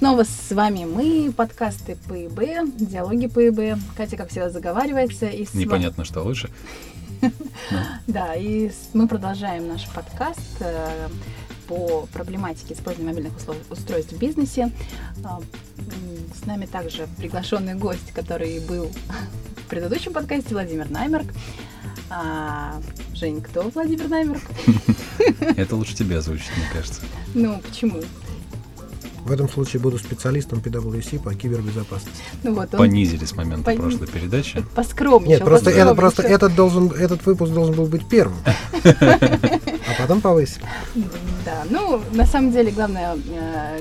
Снова с вами мы, подкасты ПИБ, диалоги ПИБ. Катя, как всегда, заговаривается. И с... Непонятно, что лучше. Да, и мы продолжаем наш подкаст э, по проблематике использования мобильных устройств в бизнесе. А, с нами также приглашенный гость, который был в предыдущем подкасте, Владимир Наймерк. А, Жень, кто Владимир Наймерк? Это лучше тебе озвучить, мне кажется. Ну, почему? В этом случае буду специалистом PwC по кибербезопасности. Ну вот он... Понизили с момента Пон... прошлой передачи. Поскромнее. Нет, просто, это, просто этот, должен, этот выпуск должен был быть первым. А потом повысили. Да, ну, на самом деле, главное, э,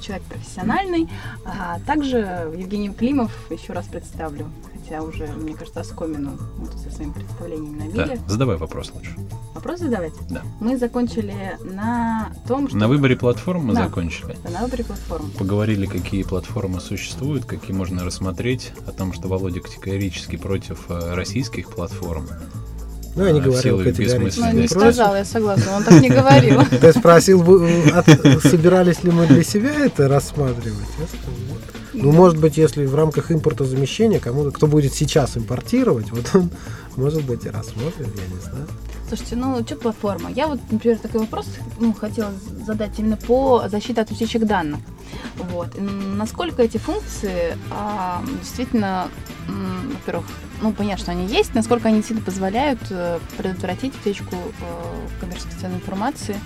человек профессиональный. А также Евгений Климов, еще раз представлю, хотя уже, мне кажется, оскомину вот, со своими представлениями набили. Да, задавай вопрос лучше. Вопрос задавать? Да. Мы закончили на том, что... На выборе платформ мы да. закончили. Да, на выборе платформ. Поговорили, какие платформы существуют, какие можно рассмотреть, о том, что Володя категорически против э, российских платформ. Ну, я не говорил категорически. Ну, не сказал, я согласна, он так не говорил. Ты спросил, собирались ли мы для себя это рассматривать? Ну, может быть, если в рамках импортозамещения кому-то, кто будет сейчас импортировать, вот он, может быть, и рассмотрит, я не знаю. Слушайте, ну что платформа? Я вот, например, такой вопрос ну, хотела задать именно по защите от утечек данных. Вот. Насколько эти функции а, действительно, во-первых, ну, понятно, что они есть, насколько они действительно позволяют э, предотвратить утечку э, коммерческой информации.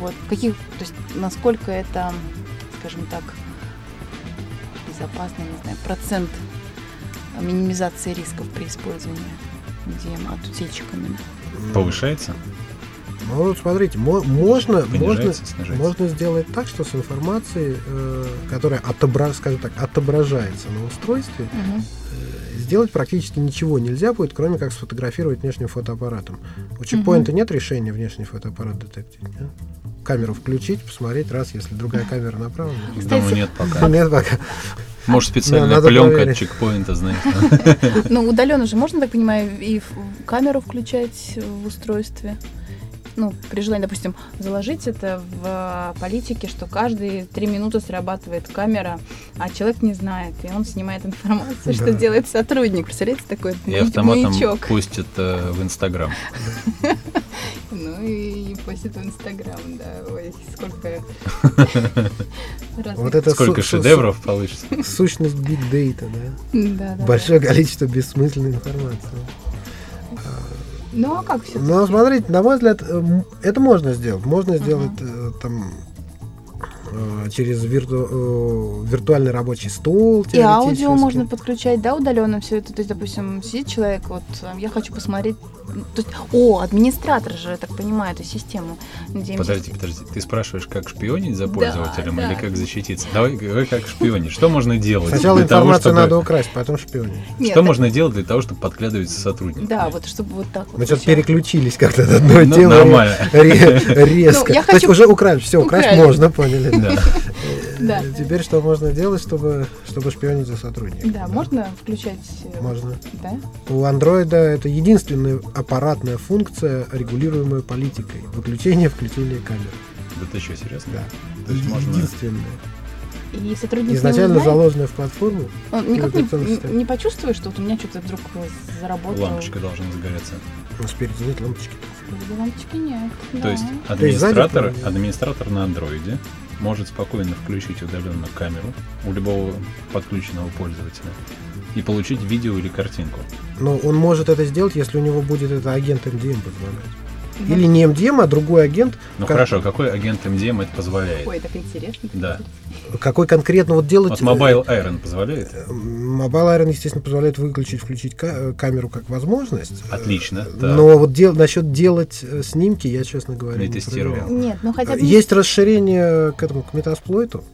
Вот. Каких, то есть, насколько это, скажем так, безопасно, не знаю, процент минимизации рисков при использовании DM от утечек именно. Повышается? Ну, смотрите, можно, можно, можно сделать так, что с информацией, э, которая отобра, скажем так, отображается на устройстве, угу. э, сделать практически ничего нельзя будет, кроме как сфотографировать внешним фотоаппаратом. У чекпоинта угу. нет решения внешний фотоаппарат детектить. Да? Камеру включить, посмотреть, раз, если другая камера направлена. Думаю, нет пока. Нет пока. Может, специальная да, пленка проверить. от чекпоинта, знаете. Ну, удаленно же можно, так понимаю, и камеру включать в устройстве? ну, при желании, допустим, заложить это в политике, что каждые три минуты срабатывает камера, а человек не знает, и он снимает информацию, да. что делает сотрудник. Представляете, такой И автоматом пустит э, в Инстаграм. Ну и постит в Инстаграм, да. Ой, сколько Вот это сколько шедевров получится. Сущность Big Data, да? Да, Большое количество бессмысленной информации. Ну а как все? Ну, смотрите, на мой взгляд, э, это можно сделать. Можно сделать uh-huh. там Э, через вирту, э, виртуальный рабочий стол. И аудио можно подключать, да, удаленно все это. То есть, допустим, сидит человек, вот я хочу посмотреть. То есть, о, администратор же, я так понимаю, эту систему. Где подожди, подожди, ты спрашиваешь, как шпионить за пользователем да, или да. как защититься? Давай, давай как шпионить. Что можно делать? Сначала информацию того, чтобы... надо украсть, потом шпионить. Нет, что так... можно делать для того, чтобы подглядывать за сотрудниками? Да, вот чтобы вот так. Мы сейчас переключились как-то от одной ну, темы. Нормально. Резко. Ну, То есть уже украли, все, украсть можно, поняли. Да. Теперь что можно делать, чтобы, чтобы шпионить за сотрудником? Да, можно включать... Э, можно. Да? У андроида это единственная аппаратная функция, регулируемая политикой. Выключение, включение камеры. Да ты что, серьезно? Да. То есть Единственная. И сотрудник Изначально заложенная в платформу. Он никак не, не почувствуешь, что вот у меня что-то вдруг заработало. Лампочка должна загореться. Ну, спереди нет лампочки. Спереди лампочки нет. То да. есть администратор, администратор на андроиде может спокойно включить удаленно камеру у любого подключенного пользователя и получить видео или картинку. Но он может это сделать, если у него будет это агент MDM позволять. Ну, Или не МДМ, а другой агент. Ну как... хорошо, какой агент МДМ это позволяет? Ой, так интересно. Да. Какой конкретно вот делать... Вот Mobile Iron позволяет? Mobile Iron, естественно, позволяет выключить, включить камеру как возможность. Отлично. Да. Но вот дел... насчет делать э, снимки, я, честно говоря, не, не тестировал. Нет, ну хотя бы... Есть расширение к этому, к метасплойту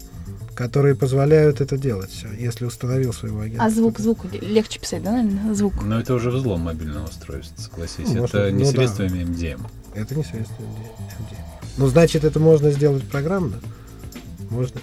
которые позволяют это делать, если установил своего агента. А звук, звук легче писать, да, наверное, звук? Но это уже взлом мобильного устройства, согласись. Ну, это не ну, средствами да. MDM. Это не средствами MDM. Ну, значит, это можно сделать программно? Можно.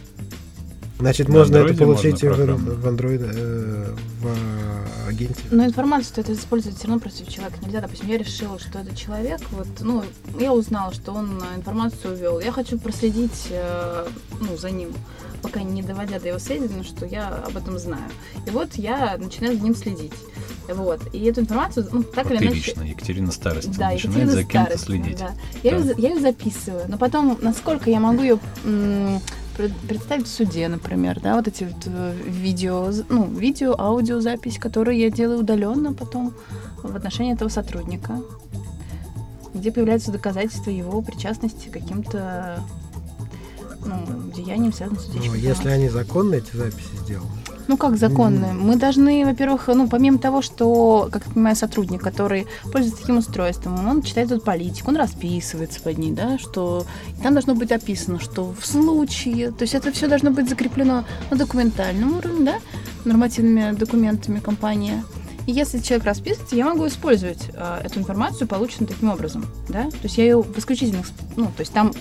Значит, на можно это получить можно в, в Android, э, в агенте. Но информацию это использовать все равно против человека нельзя. Допустим, я решила, что это человек, вот, ну, я узнала, что он информацию увел. Я хочу проследить, э, ну, за ним пока не доводя до его сведения, что я об этом знаю. И вот я начинаю за ним следить. Вот. И эту информацию, ну, так вот или иначе... лично, Екатерина Старость, да, начинает Екатерина за кем-то следить. Да. Я, да. Ее, я ее записываю, но потом, насколько я могу ее представить в суде, например, да, вот эти вот э, видео, ну, видео, аудиозапись, которые я делаю удаленно потом в отношении этого сотрудника, где появляются доказательства его причастности к каким-то ну, деянием, связанным с утечкой. Ну, если они законные, эти записи сделаны. Ну, как законные? Mm. Мы должны, во-первых, ну, помимо того, что, как я понимаю, сотрудник, который пользуется таким устройством, он читает тут политику, он расписывается под ней, да, что там должно быть описано, что в случае, то есть это все должно быть закреплено на документальном уровне, да, нормативными документами компании. И если человек расписывается, я могу использовать э, эту информацию, полученную таким образом, да, то есть я ее в исключительных, ну, то есть там,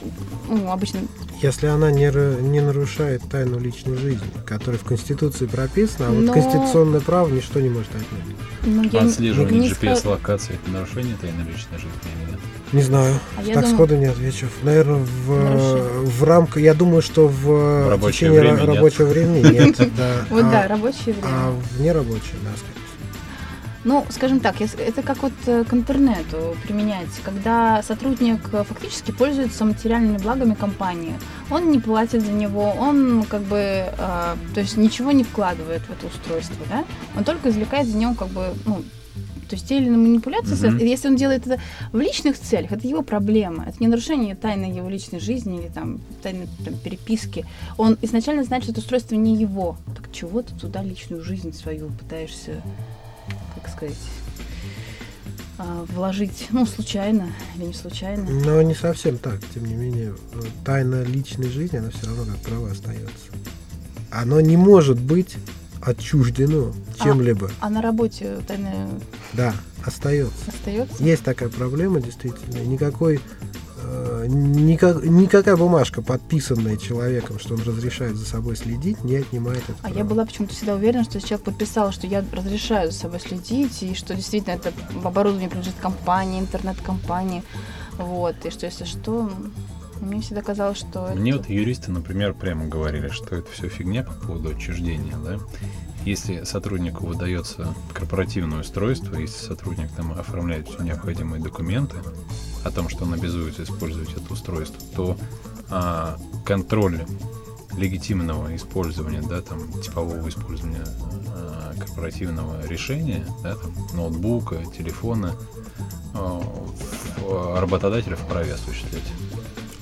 ну, обычно если она не, не нарушает тайну личной жизни, которая в Конституции прописана, а вот Но... конституционное право ничто не может отнять. Ну, Отслеживание не GPS-локации – это нарушение тайны личной жизни или нет? Не знаю. А так думаю... сходу не отвечу. Наверное, в, в рамках, я думаю, что в, в рабочее течение время рабочего времени нет. Вот да, рабочее время. А в нерабочее, да, скорее ну, скажем так, это как вот э, к интернету применять, когда сотрудник э, фактически пользуется материальными благами компании. Он не платит за него, он как бы, э, то есть ничего не вкладывает в это устройство, да? Он только извлекает за него как бы, ну, то есть те или иные манипуляции, mm-hmm. если он делает это в личных целях, это его проблема. Это не нарушение тайны его личной жизни или там тайны там, переписки. Он изначально знает, что это устройство не его. Так чего ты туда личную жизнь свою пытаешься как сказать, а, вложить, ну, случайно или не случайно. Но не совсем так, тем не менее, тайна личной жизни, она все равно как право остается. Оно не может быть отчуждено чем-либо. А, а на работе тайна... Да, остается. Остается? Есть такая проблема, действительно. Никакой никак, никакая бумажка, подписанная человеком, что он разрешает за собой следить, не отнимает это. А право. я была почему-то всегда уверена, что человек подписал, что я разрешаю за собой следить, и что действительно это оборудование принадлежит компании, интернет-компании. Вот, и что если что, мне всегда казалось, что... Мне это... вот юристы, например, прямо говорили, что это все фигня по поводу отчуждения, да? Если сотруднику выдается корпоративное устройство, если сотрудник там оформляет все необходимые документы о том, что он обязуется использовать это устройство, то а, контроль легитимного использования, да, там, типового использования а, корпоративного решения, да, там, ноутбука, телефона, а, работодателя вправе осуществлять.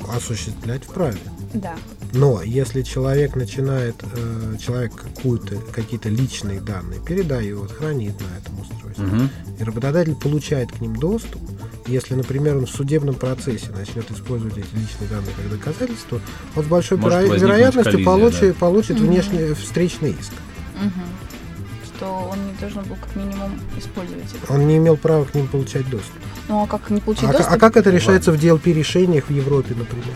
Осуществлять вправе. Да. Но если человек начинает, э, человек какую-то, какие-то личные данные передает, хранит на этом устройстве, угу. и работодатель получает к ним доступ, если, например, он в судебном процессе начнет использовать эти личные данные как доказательство, он с большой Может вероятностью коллизия, получит, да? получит угу. внешний встречный иск. Угу. Что он не должен был как минимум использовать это. Он не имел права к ним получать доступ. Ну а как не получить а, доступ? А как это решается Ладно. в DLP решениях в Европе, например?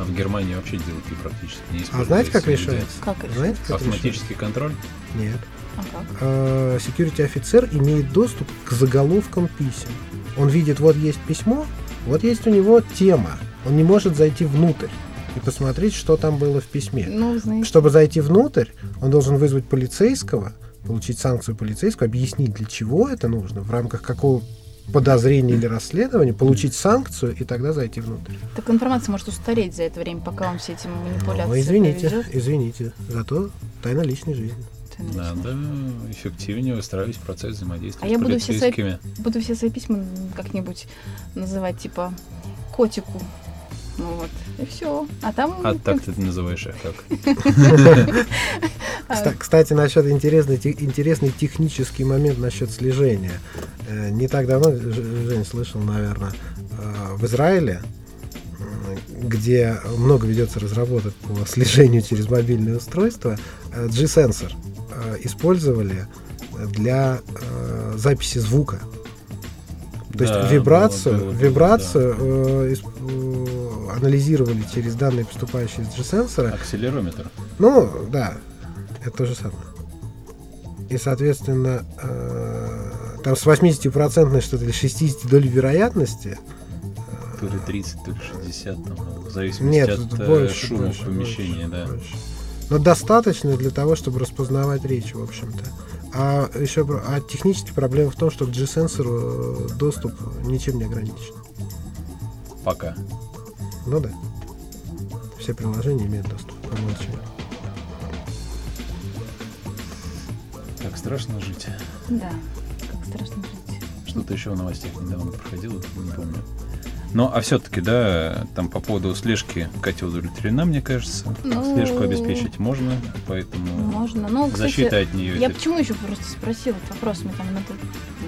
А в Германии вообще DLP практически не используется. А знаете, как решается? Как знаете, как Автоматический решается? контроль? Нет. А как? А, security офицер имеет доступ к заголовкам писем. Он видит, вот есть письмо, вот есть у него тема. Он не может зайти внутрь и посмотреть, что там было в письме. Ну, знаете. Чтобы зайти внутрь, он должен вызвать полицейского, получить санкцию полицейского, объяснить, для чего это нужно, в рамках какого подозрения или расследования, получить санкцию и тогда зайти внутрь. Так информация может устареть за это время, пока он все эти манипуляции ну, извините, проведет. извините, зато тайна личной жизни. Надо эффективнее выстраивать процесс взаимодействия а с я буду все, свои, буду все свои письма как-нибудь называть типа котику ну вот, и все. А там... А так ты называешь их как? Кстати, насчет интересный, интересный технический момент насчет слежения. Э, не так давно, Жень слышал, наверное, э, в Израиле, где много ведется разработок по слежению через мобильное устройство, э, G-сенсор использовали для записи звука. То да, есть вибрацию, было, было, вибрацию да анализировали через данные, поступающие из G-сенсора. Акселерометр. Ну, да, это то же самое. И, соответственно, э, там с 80% что-то или 60 долей вероятности. То ли 30, то ли 60, там, в зависимости Нет, от больше, шума больше, помещения, больше, да. Больше. Но достаточно для того, чтобы распознавать речь, в общем-то. А еще а технически проблема в том, что к G-сенсору доступ ничем не ограничен. Пока. Ну да. Все приложения имеют доступ по умолчанию. Как страшно жить. Да, как страшно жить. Что-то еще в новостях недавно проходило, не помню. Ну, а все-таки, да, там по поводу слежки Катя удовлетворена, мне кажется. Ну, Слежку обеспечить можно, поэтому можно. Ну, кстати, защита от нее. Я это... почему еще просто спросила этот вопрос, мне там на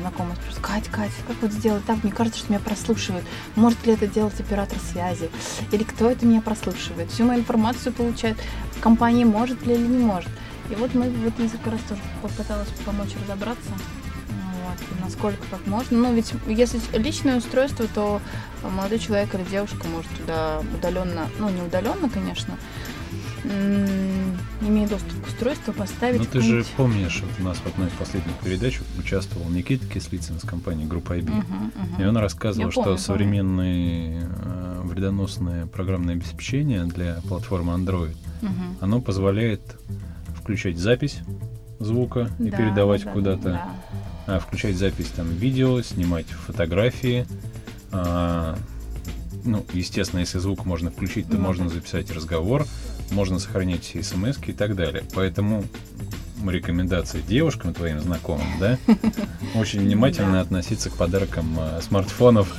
знакомый спросил, Катя, Катя, как вот сделать так? Мне кажется, что меня прослушивают. Может ли это делать оператор связи? Или кто это меня прослушивает? Всю мою информацию получает компания, может ли или не может. И вот мы вот несколько раз тоже попыталась помочь разобраться вот, насколько как можно. Ну, ведь если личное устройство, то молодой человек или девушка может туда удаленно, ну, не удаленно, конечно, имея доступ к устройству, поставить. Ну, ты же помнишь, вот у нас в одной из последних передач участвовал Никита Кислицын с компании Группа IB. Угу, угу. И он рассказывал, Я что помню, современное э, вредоносное программное обеспечение для платформы Android, угу. оно позволяет включать запись звука и да, передавать да, куда-то. Да а, включать запись там видео, снимать фотографии. А, ну, естественно, если звук можно включить, то ну, можно записать разговор, можно сохранять все смс и так далее. Поэтому рекомендации девушкам твоим знакомым, да, очень внимательно относиться к подаркам э, смартфонов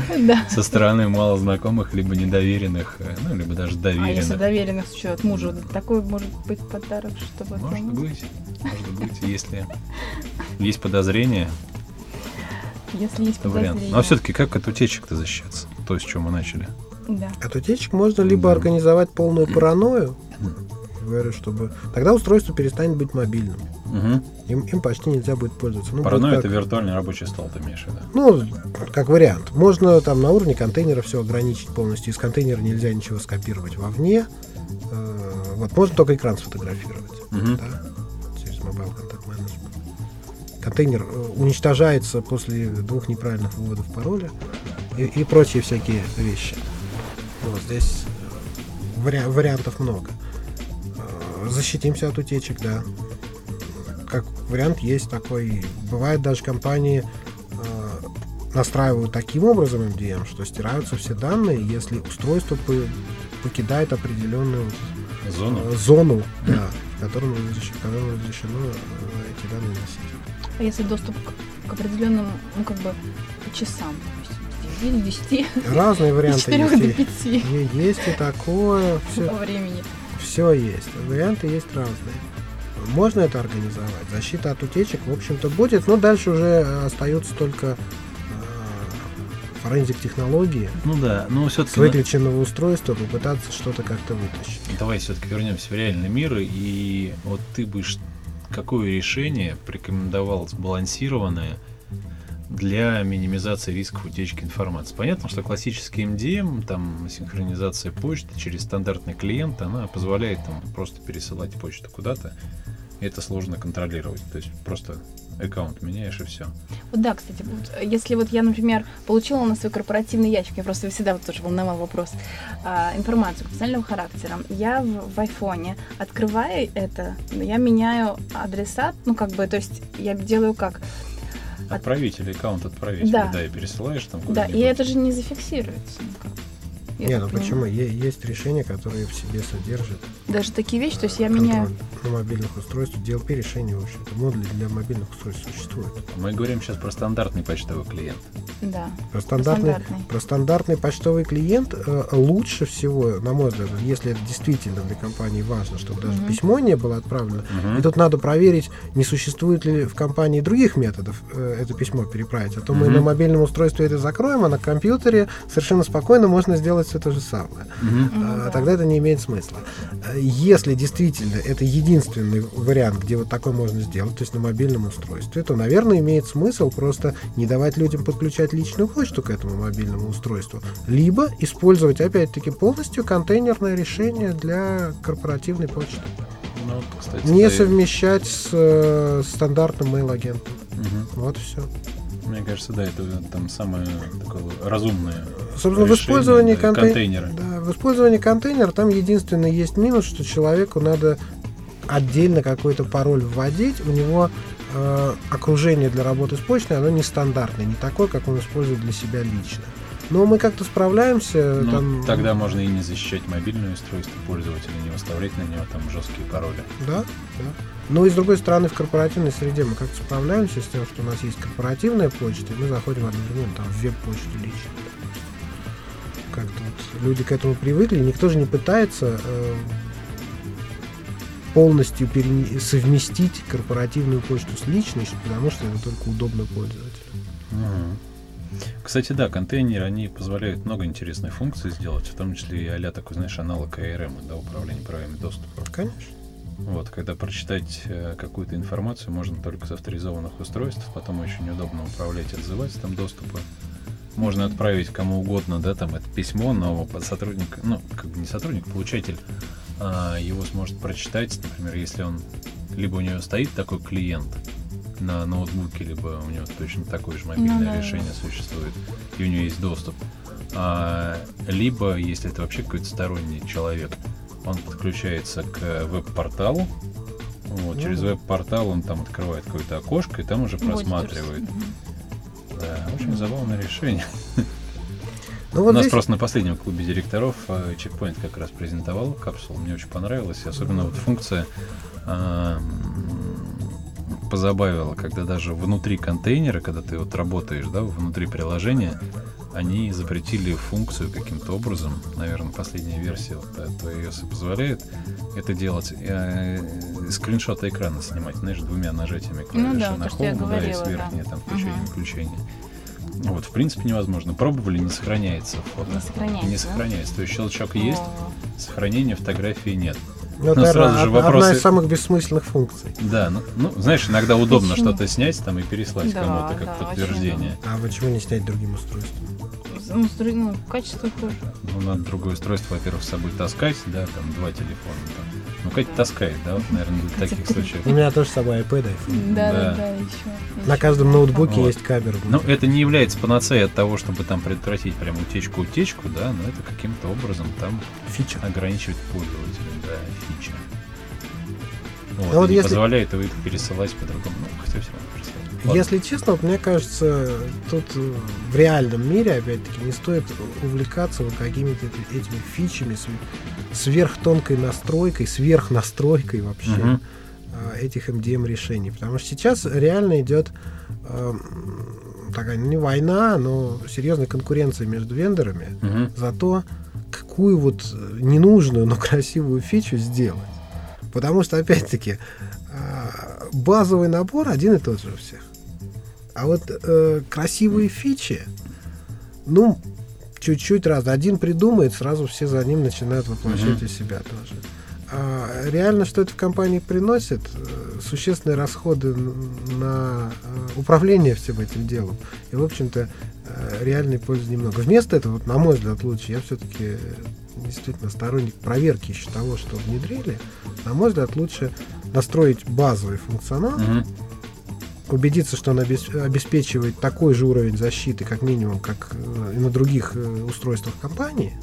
со стороны малознакомых, либо недоверенных, э, ну, либо даже доверенных. А если доверенных, что от мужа, такой может быть подарок, чтобы... Может быть, может быть, если есть подозрения, если есть подозрения. Вариант. Но все-таки как от утечек-то защищаться? То, с чем мы начали. Да. От утечек можно либо организовать полную паранойю, говорю, чтобы тогда устройство перестанет быть мобильным. Угу. Им, им почти нельзя будет пользоваться. Ну, Паранойя как... это виртуальный рабочий стол, ты имеешь в виду? Ну, как вариант. Можно там на уровне контейнера все ограничить полностью. Из контейнера нельзя ничего скопировать вовне. Э, вот можно только экран сфотографировать. Угу. Да? Через Mobile Contact Management. Контейнер э, уничтожается после двух неправильных вводов пароля и, и прочие всякие вещи. Вот здесь э, вари вариантов много защитимся от утечек, да. Как вариант есть такой. Бывает даже компании э, настраивают таким образом MDM, что стираются все данные, если устройство по покидает определенную зону, э, зону да, в котором разрешено, разрешено э, эти данные носить. А если доступ к, к определенным, ну как бы часам, с 9 до 10. Разные варианты. С 4 есть. до 5. Есть и такое. Все. По времени. Все есть. Варианты есть разные. Можно это организовать. Защита от утечек, в общем-то, будет, но дальше уже остаются только э, форензик технологии. Ну да, но все-таки... С выключенного устройства попытаться что-то как-то вытащить. Давай все-таки вернемся в реальный мир, и вот ты бы какое решение порекомендовал сбалансированное, для минимизации рисков утечки информации. Понятно, что классический MDM, там синхронизация почты через стандартный клиент, она позволяет там просто пересылать почту куда-то. И это сложно контролировать. То есть просто аккаунт меняешь и все. Вот да, кстати, вот, если вот я, например, получила на свой корпоративный ящик, я просто всегда вот тоже волновал вопрос, а, информацию специального характера, я в, в айфоне открываю это, я меняю адреса, ну как бы, то есть я делаю как? Отправитель, аккаунт отправителя, да. да, и пересылаешь там Да, и это же не зафиксируется никак. Я ну почему? Есть решения, которые в себе содержат. Даже такие вещи, то есть я меняю... На мобильных устройствах DLP решение, в общем-то, модули для мобильных устройств существуют. Мы говорим сейчас про стандартный почтовый клиент. Да. Про стандартный, стандартный. Про стандартный почтовый клиент э, лучше всего, на мой взгляд, если это действительно для компании важно, чтобы даже угу. письмо не было отправлено. Угу. И тут надо проверить, не существует ли в компании других методов э, это письмо переправить. А то угу. мы на мобильном устройстве это закроем, а на компьютере совершенно спокойно можно сделать все то же самое. Mm-hmm. Тогда это не имеет смысла. Если действительно это единственный вариант, где вот такое можно сделать, то есть на мобильном устройстве, то, наверное, имеет смысл просто не давать людям подключать личную почту к этому мобильному устройству, либо использовать, опять-таки, полностью контейнерное решение для корпоративной почты. Ну, кстати, не да совмещать с э, стандартным mail-агентом. Угу. Вот все. Мне кажется, да, это там самое такое разумное. Собственно, решение, в использовании да, контей... контейнера. Да, в использовании контейнера там единственный есть минус, что человеку надо отдельно какой-то пароль вводить. У него э, окружение для работы с почтой, оно нестандартное, не такое, как он использует для себя лично. Но мы как-то справляемся. Ну, там... Тогда можно и не защищать мобильное устройство пользователя, не выставлять на него там жесткие пароли. Да, да. Но и с другой стороны, в корпоративной среде мы как-то справляемся с тем, что у нас есть корпоративная почта, и мы заходим одновременно там, в веб-почту лично. Как-то вот люди к этому привыкли, никто же не пытается э, полностью перене- совместить корпоративную почту с личной, потому что это только удобно пользователю. Угу. Кстати, да, контейнеры, они позволяют много интересных функций сделать, в том числе и а такой, знаешь, аналог ARM, да, управления правами доступа. Конечно. Вот, когда прочитать э, какую-то информацию можно только с авторизованных устройств, потом очень удобно управлять отзывателем доступа. Можно отправить кому угодно, да, там это письмо, но сотрудник, ну, как бы не сотрудник, получатель а, его сможет прочитать, например, если он, либо у него стоит такой клиент, на ноутбуке, либо у него точно такое же мобильное ну, да. решение существует, и у него есть доступ. А, либо, если это вообще какой-то сторонний человек, он подключается к веб-порталу, вот, ну, через веб-портал он там открывает какое-то окошко и там уже просматривает. Да, очень забавное решение. Ну, вот У нас здесь... просто на последнем клубе директоров Checkpoint как раз презентовал капсулу. Мне очень понравилось. Особенно вот функция позабавило, когда даже внутри контейнера, когда ты вот работаешь, да, внутри приложения, они запретили функцию каким-то образом, наверное, последняя версия вот iOS позволяет это делать, э, скриншоты экрана снимать, знаешь, двумя нажатиями клавиши ну, да, на Home, да, и с верхней да. там включение-выключение. Угу. Вот, в принципе, невозможно. Пробовали, не сохраняется фото. Не сохраняется. Не сохраняется. То есть щелчок есть, сохранения фотографии нет. Ну, это сразу же вопросы... одна из самых бессмысленных функций. Да, ну, ну знаешь, иногда удобно что-то снять там и переслать да, кому-то как да, подтверждение. А почему не снять другим устройством? Ну, ну, качество тоже. Ну, надо другое устройство, во-первых, с собой таскать, да, там два телефона. Там. Ну, Катя таскает, да, вот, наверное, для таких случаев. У меня тоже с собой iPad, iPhone. Да, да, да, еще. На каждом ноутбуке есть камера. Ну, это не является панацеей от того, чтобы там предотвратить прям утечку-утечку, да, но это каким-то образом там фича ограничивать пользователя, да, фича. Вот, а вот не если... позволяет его их пересылать по-другому. Ну, хотя все равно Ладно. Если честно, вот мне кажется, тут в реальном мире, опять-таки, не стоит увлекаться вот какими-то этими фичами, сверхтонкой настройкой, сверхнастройкой вообще uh-huh. этих MDM решений. Потому что сейчас реально идет э, такая не война, но серьезная конкуренция между вендорами uh-huh. за то, какую вот ненужную, но красивую фичу сделать. Потому что, опять-таки, базовый набор один и тот же у всех. А вот э, красивые фичи, ну, чуть-чуть раз. Один придумает, сразу все за ним начинают воплощать mm-hmm. у себя тоже. А реально, что это в компании приносит? Э, существенные расходы на э, управление всем этим делом. И, в общем-то, э, реальной пользы немного. Вместо этого, вот, на мой взгляд, лучше, я все-таки действительно сторонник проверки еще того, что внедрили. На мой взгляд, лучше настроить базовый функционал, mm-hmm убедиться, что он обеспечивает такой же уровень защиты, как минимум, как э, и на других э, устройствах компании,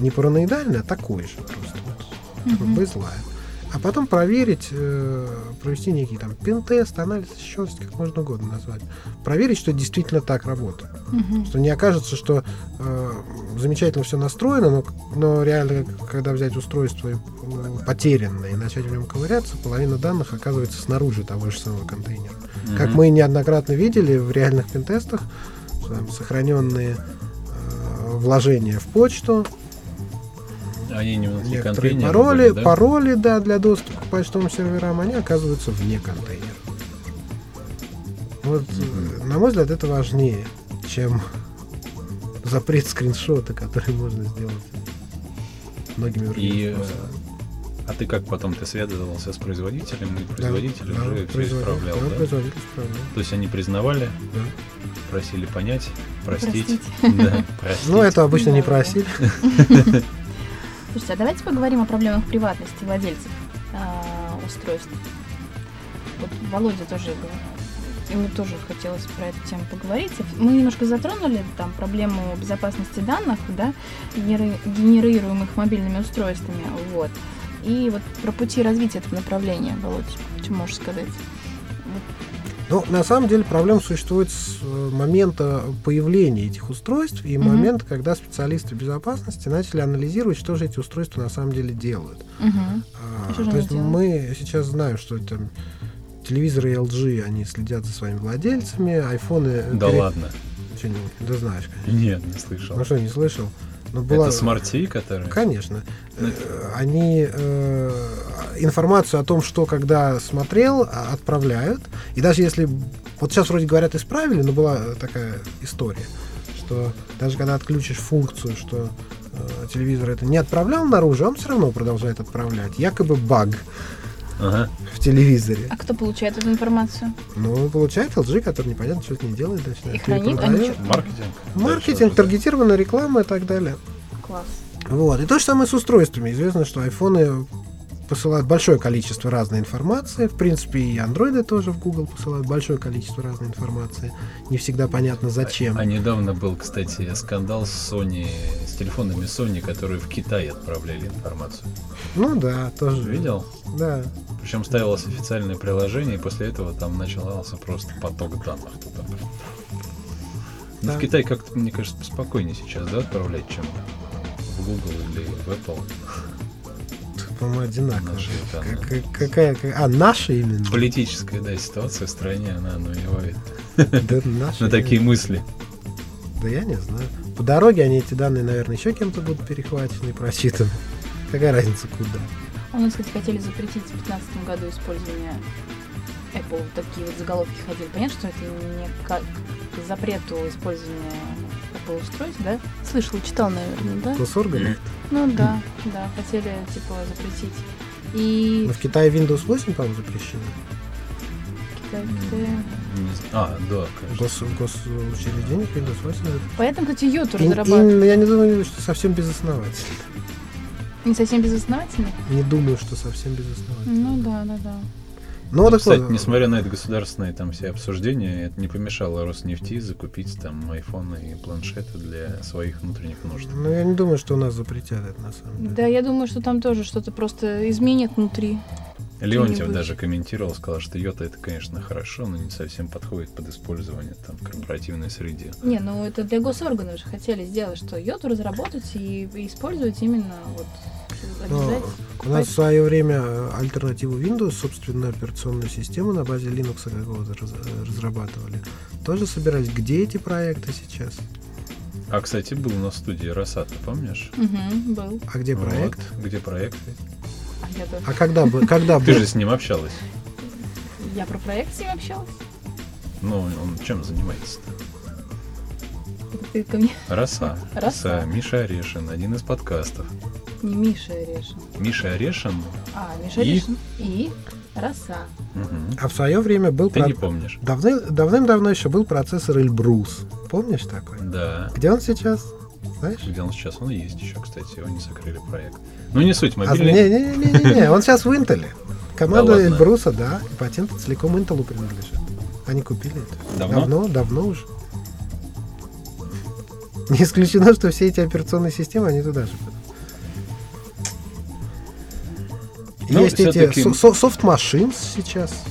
не параноидальный, а такой же просто, вот, mm-hmm. бейзлайн а потом проверить, э, провести некий там пентест, анализ раз, как можно угодно назвать, проверить, что действительно так работает. Угу. Что не окажется, что э, замечательно все настроено, но, но реально, когда взять устройство э, потерянное и начать в нем ковыряться, половина данных оказывается снаружи того же самого контейнера. Угу. Как мы неоднократно видели в реальных пентестах, сохраненные э, вложения в почту, они не внутри Некоторые пароли, да? пароли, да, для доступа к почтовым серверам, они оказываются вне контейнера. Вот, mm-hmm. на мой взгляд, это важнее, чем запрет скриншота, который можно сделать многими другими и, А ты как потом ты связывался с производителем, и производитель да, уже да, все исправлял, да? Производитель исправлял. То есть они признавали, да. просили понять, простить. простить. Да, простить. Ну, это обычно не просили. Слушайте, а давайте поговорим о проблемах приватности владельцев э, устройств. Вот Володя тоже ему тоже хотелось про эту тему поговорить. Мы немножко затронули там проблему безопасности данных, да, генерируемых мобильными устройствами, вот. И вот про пути развития этого направления, Володь, что можешь сказать? Ну, на самом деле проблема существует с э, момента появления этих устройств и mm-hmm. момента, когда специалисты безопасности начали анализировать, что же эти устройства на самом деле делают. Mm-hmm. А, то есть делают? мы сейчас знаем, что это телевизоры LG, они следят за своими владельцами, айфоны... Да перед... ладно. Что, не, да знаешь, конечно. Нет, не слышал. Ну что, не слышал? Но была... Это смарти, которые? Конечно. Ну, они э, информацию о том, что когда смотрел, а, отправляют. И даже если... Вот сейчас вроде говорят исправили, но была такая история, что даже когда отключишь функцию, что э, телевизор это не отправлял наружу, он все равно продолжает отправлять. Якобы баг ага. в телевизоре. А кто получает эту информацию? Ну, получает LG, который непонятно, что с ней делает. Дальше, и хранит? А Маркетинг. Маркетинг, таргетированная реклама и так далее. Класс. Вот. И то же самое с устройствами. Известно, что айфоны посылают большое количество разной информации. В принципе, и андроиды тоже в Google посылают большое количество разной информации. Не всегда понятно, зачем. А, а недавно был, кстати, скандал с Sony, с телефонами Sony, которые в Китай отправляли информацию. Ну да, тоже. Видел? Да. Причем ставилось официальное приложение, и после этого там начался просто поток данных туда. Ну, да. в Китай как-то, мне кажется, спокойнее сейчас, да, отправлять, чем в Google или в Apple по-моему, одинаково. Как, какая, какая, а, наша именно? Политическая, да, ситуация в стране, она навевает да, на такие мысли. Да я не знаю. По дороге они эти данные, наверное, еще кем-то будут перехвачены и просчитаны. Какая разница, куда? У нас, кстати, хотели запретить в 2015 году использование Apple. Такие вот заголовки ходили. Понятно, что это не как к запрету использования Apple устройств, да? Слышал, читал, наверное, да? Госорганы? Ну да, да, хотели типа запретить. И... Но в Китае Windows 8, по-моему, запрещено. Китай, Китай. А, да, конечно. Гос, госучреждение Windows 8. Поэтому, кстати, Йоту разрабатывают. Я не думаю, что совсем безосновательно. Не совсем безосновательно? Не думаю, что совсем безосновательно. Ну да, да, да. Ну, ну кстати, вот... несмотря на это государственные там все обсуждения, это не помешало Роснефти закупить там айфоны и планшеты для своих внутренних нужд. Ну, я не думаю, что у нас запретят это на самом деле. Да, я думаю, что там тоже что-то просто изменят внутри. Леонтьев даже комментировал, сказал, что йота это, конечно, хорошо, но не совсем подходит под использование там в корпоративной среде. Не, ну это для госорганов же хотели сделать, что йоту разработать и использовать именно вот но у нас в свое время альтернативу Windows, собственную операционную систему на базе Linux какого-то раз, разрабатывали. Тоже собирались. Где эти проекты сейчас? А, кстати, был на студии Росата, помнишь? Угу, был. А где проект? Вот, где проект? А, а когда бы, когда Ты же с ним общалась. Я про проект с ним общалась. Ну, он чем занимается-то? Ты ко мне? Роса. Роса. Миша Орешин, один из подкастов. Не Миша Орешин. Миша Орешин. А, Миша и... Орешин. И Роса. Угу. А в свое время был... Ты про... не помнишь. Давны... Давным-давно еще был процессор Эльбрус. Помнишь такой? Да. Где он сейчас? Знаешь? Где он сейчас? Он есть еще, кстати, его не закрыли проект. Ну не суть, а, мобильный... Не-не-не, он сейчас в Интеле. Команда да Эльбруса, да, и патент целиком Интелу принадлежит. Они купили это. Давно? Давно, давно уже. Не исключено, что все эти операционные системы, они туда же будут. Ну, Есть эти so Soft Machines сейчас.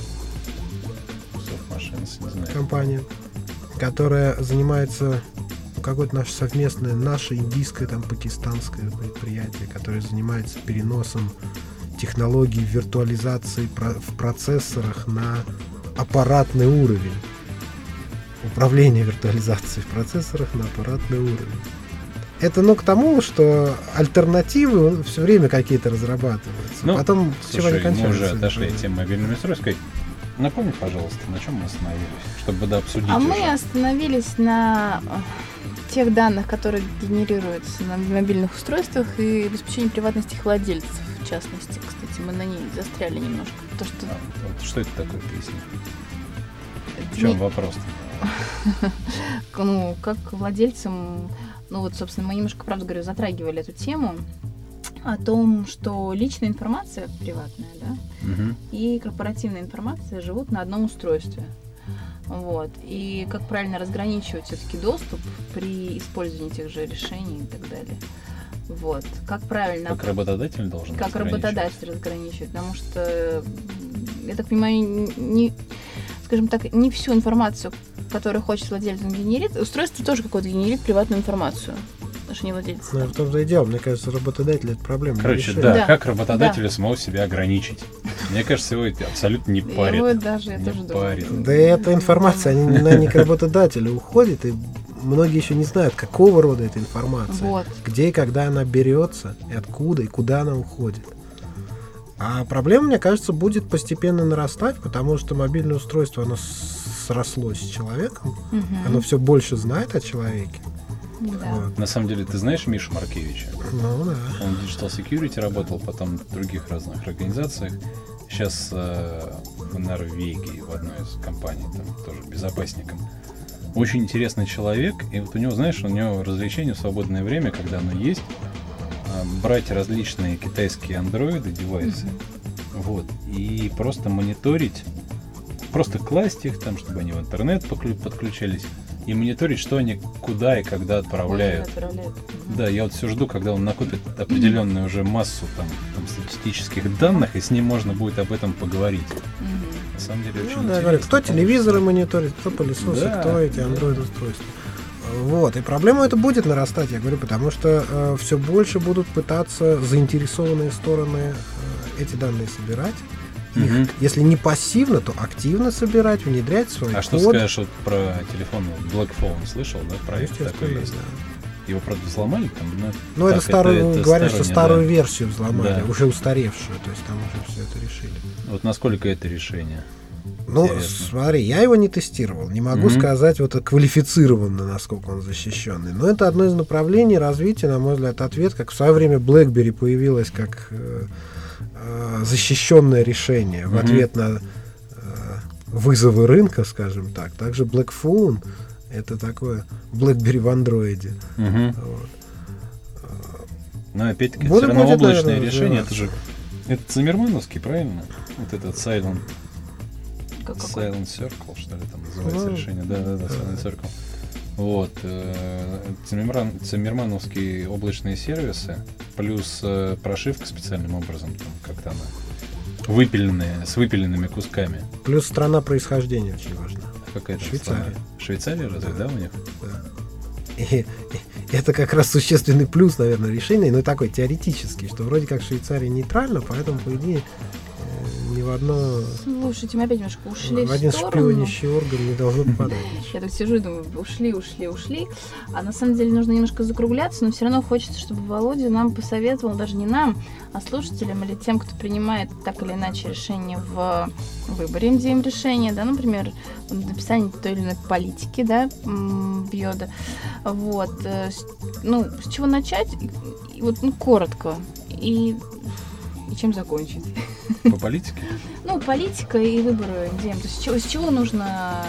Soft Machines, не знаю. Компания, которая занимается какое-то наше совместное, наше индийское, там, пакистанское предприятие, которое занимается переносом технологий виртуализации в процессорах на аппаратный уровень. Управление виртуализацией в процессорах на аппаратный уровень. Это, ну, к тому, что альтернативы все время какие-то разрабатываются. Ну, Потом слушай, чего не кончаются. Мы уже отошли от темы мобильного устройства. Напомни, пожалуйста, на чем мы остановились, чтобы да, обсудить. А уже. мы остановились на э, тех данных, которые генерируются на мобильных устройствах и обеспечении приватности их владельцев, в частности. Кстати, мы на ней застряли немножко. То, что... А, вот что это такое, поясни? В чем Не... вопрос? ну, как владельцам, ну вот, собственно, мы немножко, правда говорю, затрагивали эту тему о том, что личная информация приватная, да, угу. и корпоративная информация живут на одном устройстве. Вот. И как правильно разграничивать все-таки доступ при использовании тех же решений и так далее. Вот. Как правильно... Как работодатель должен Как работодатель разграничивать, потому что, я так понимаю, не, скажем так, не всю информацию, которую хочет владелец, генерит. Устройство тоже какое-то генерит приватную информацию даже не владелец. Ну, в том-то и дело. Мне кажется, работодатель это проблема. Короче, да, да, как работодателю да. самого себя ограничить. Мне кажется, его это абсолютно не парит. Его даже, я не тоже парит. думаю. Да эта информация, она не к работодателю уходит, и многие еще не знают, какого рода эта информация. Вот. Где и когда она берется, и откуда, и куда она уходит. А проблема, мне кажется, будет постепенно нарастать, потому что мобильное устройство, оно срослось с человеком, угу. оно все больше знает о человеке. Да. Вот. На самом деле, ты знаешь Мишу Маркевича? Ну да. Он в Digital Security работал, потом в других разных организациях. Сейчас э, в Норвегии, в одной из компаний, там тоже безопасником. Очень интересный человек, и вот у него, знаешь, у него развлечение в свободное время, когда оно есть, э, брать различные китайские андроиды, девайсы, mm-hmm. вот, и просто мониторить, просто класть их там, чтобы они в интернет подключались, и мониторить, что они куда и когда отправляют. отправляют. Да, я вот все жду, когда он накопит определенную уже массу там, там статистических данных, и с ним можно будет об этом поговорить. Mm-hmm. На самом деле очень ну, да, говорю, кто телевизоры мониторит, кто пылесосы, да, кто эти Android-устройства. Вот, и проблема это будет нарастать, я говорю, потому что э, все больше будут пытаться заинтересованные стороны э, эти данные собирать их, угу. если не пассивно, то активно собирать, внедрять свой А код. что скажешь вот про телефон Black Phone? Слышал, да? Проект такой есть. Да. Его, правда, взломали там? Но ну, это старую, это, говорят, что старую да. версию взломали, да. уже устаревшую, то есть там уже все это решили. Вот насколько это решение? Ну, Интересно. смотри, я его не тестировал. Не могу mm сказать вот квалифицированно, насколько он защищенный. Но это одно из направлений развития, на мой взгляд, ответ, как в свое время BlackBerry появилась как э, Э, защищенное решение mm-hmm. в ответ на э, вызовы рынка, скажем так. Также Black Phone это такое BlackBerry в андроиде. Mm-hmm. Вот. Но опять-таки все равно будет, облачное наверное, решение, это же это Циммермановский, правильно? Вот этот Silent, Silent Circle, что ли там называется ну, решение. Да, да, да, Silent Circle. Вот. Э, Циммермановские облачные сервисы, плюс э, прошивка специальным образом, там как-то она выпиленная, с выпиленными кусками. Плюс страна происхождения очень важна. Какая-то Швейцария. Страна? Швейцария разве, да, да у них? Да. И, это как раз существенный плюс, наверное, решения, но такой теоретический, что вроде как Швейцария нейтральна, поэтому, по идее, в одно... Слушайте, мы опять немножко ушли в один шпионящий орган не должно попадать. Я так сижу и думаю, ушли, ушли, ушли. А на самом деле нужно немножко закругляться, но все равно хочется, чтобы Володя нам посоветовал, даже не нам, а слушателям или тем, кто принимает так или иначе решение в выборе MDM решения, да, например, в написании той или иной политики, да, Бьода. Вот. Э, ну, с чего начать? И, вот, ну, коротко. И и чем закончить. По политике? Ну, политика и выборы где То есть с чего, нужно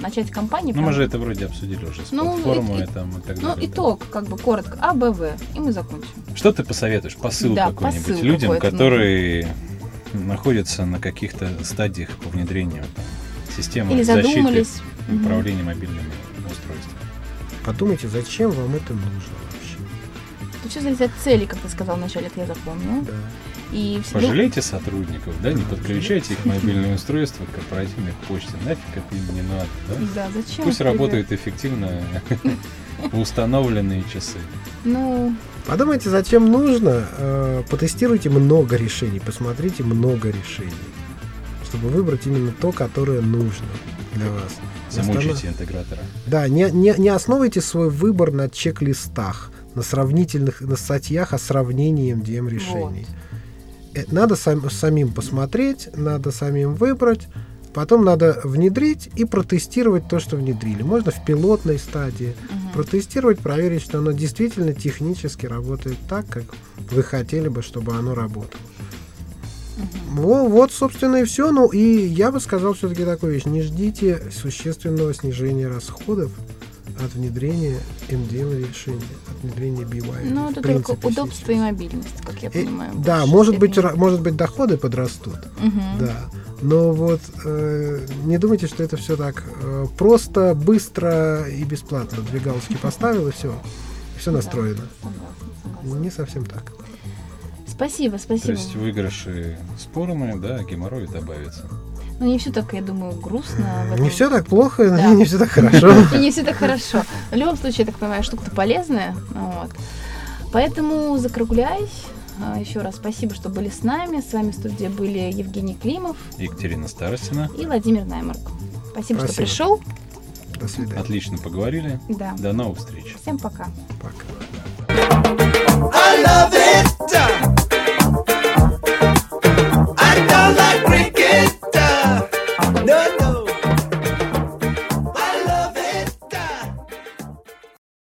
начать кампанию? Ну, мы же это вроде обсудили уже с ну, платформой и, там и так ну, далее. Ну, итог, как бы коротко, А, Б, В, и мы закончим. Что ты посоветуешь? Посыл да, какой-нибудь посыл людям, которые нужен. находятся на каких-то стадиях по внедрению там, системы Или защиты управления угу. мобильными устройствами. Подумайте, зачем вам это нужно? Зависит от цели, как ты сказал вначале, это я запомнил. Да. И Пожалейте сотрудников, да, не подключайте их мобильное устройство к корпоративной почте. Нафиг это им не надо, да? Да, зачем? Пусть работают эффективно установленные часы. Ну, Подумайте, зачем нужно, э, потестируйте много решений, посмотрите много решений, чтобы выбрать именно то, которое нужно для вас. Замучите интегратора. Да, не, не, не основывайте свой выбор на чек-листах, на сравнительных, на статьях о сравнении MDM решений. Вот. э, надо сам, самим посмотреть, надо самим выбрать, потом надо внедрить и протестировать то, что внедрили. Можно в пилотной стадии угу. протестировать, проверить, что оно действительно технически работает так, как вы хотели бы, чтобы оно работало. Угу. Вот, собственно, и все. Ну, и я бы сказал все-таки такую вещь. Не ждите существенного снижения расходов от внедрения MDM решения, от внедрения BY. Ну, это только удобство и мобильность, как я понимаю. И, да, может быть, может быть, доходы подрастут. Угу. Да. Но вот э, не думайте, что это все так э, просто, быстро и бесплатно. Две галочки поставил и все. Все настроено. Не совсем так. Спасибо, спасибо. То есть выигрыши спорные, да, геморрой добавится. Ну, не все так, я думаю, грустно. Этом... Не все так плохо, да. не все так хорошо. И не все так хорошо. В любом случае, я так понимаю, штука-то полезная. Вот. Поэтому закругляюсь. А, Еще раз спасибо, что были с нами. С вами в студии были Евгений Климов, Екатерина Старостина и Владимир Наймарк. Спасибо, спасибо. что пришел. До свидания. Отлично поговорили. Да. До новых встреч. Всем пока. Пока. I love it. I don't like done.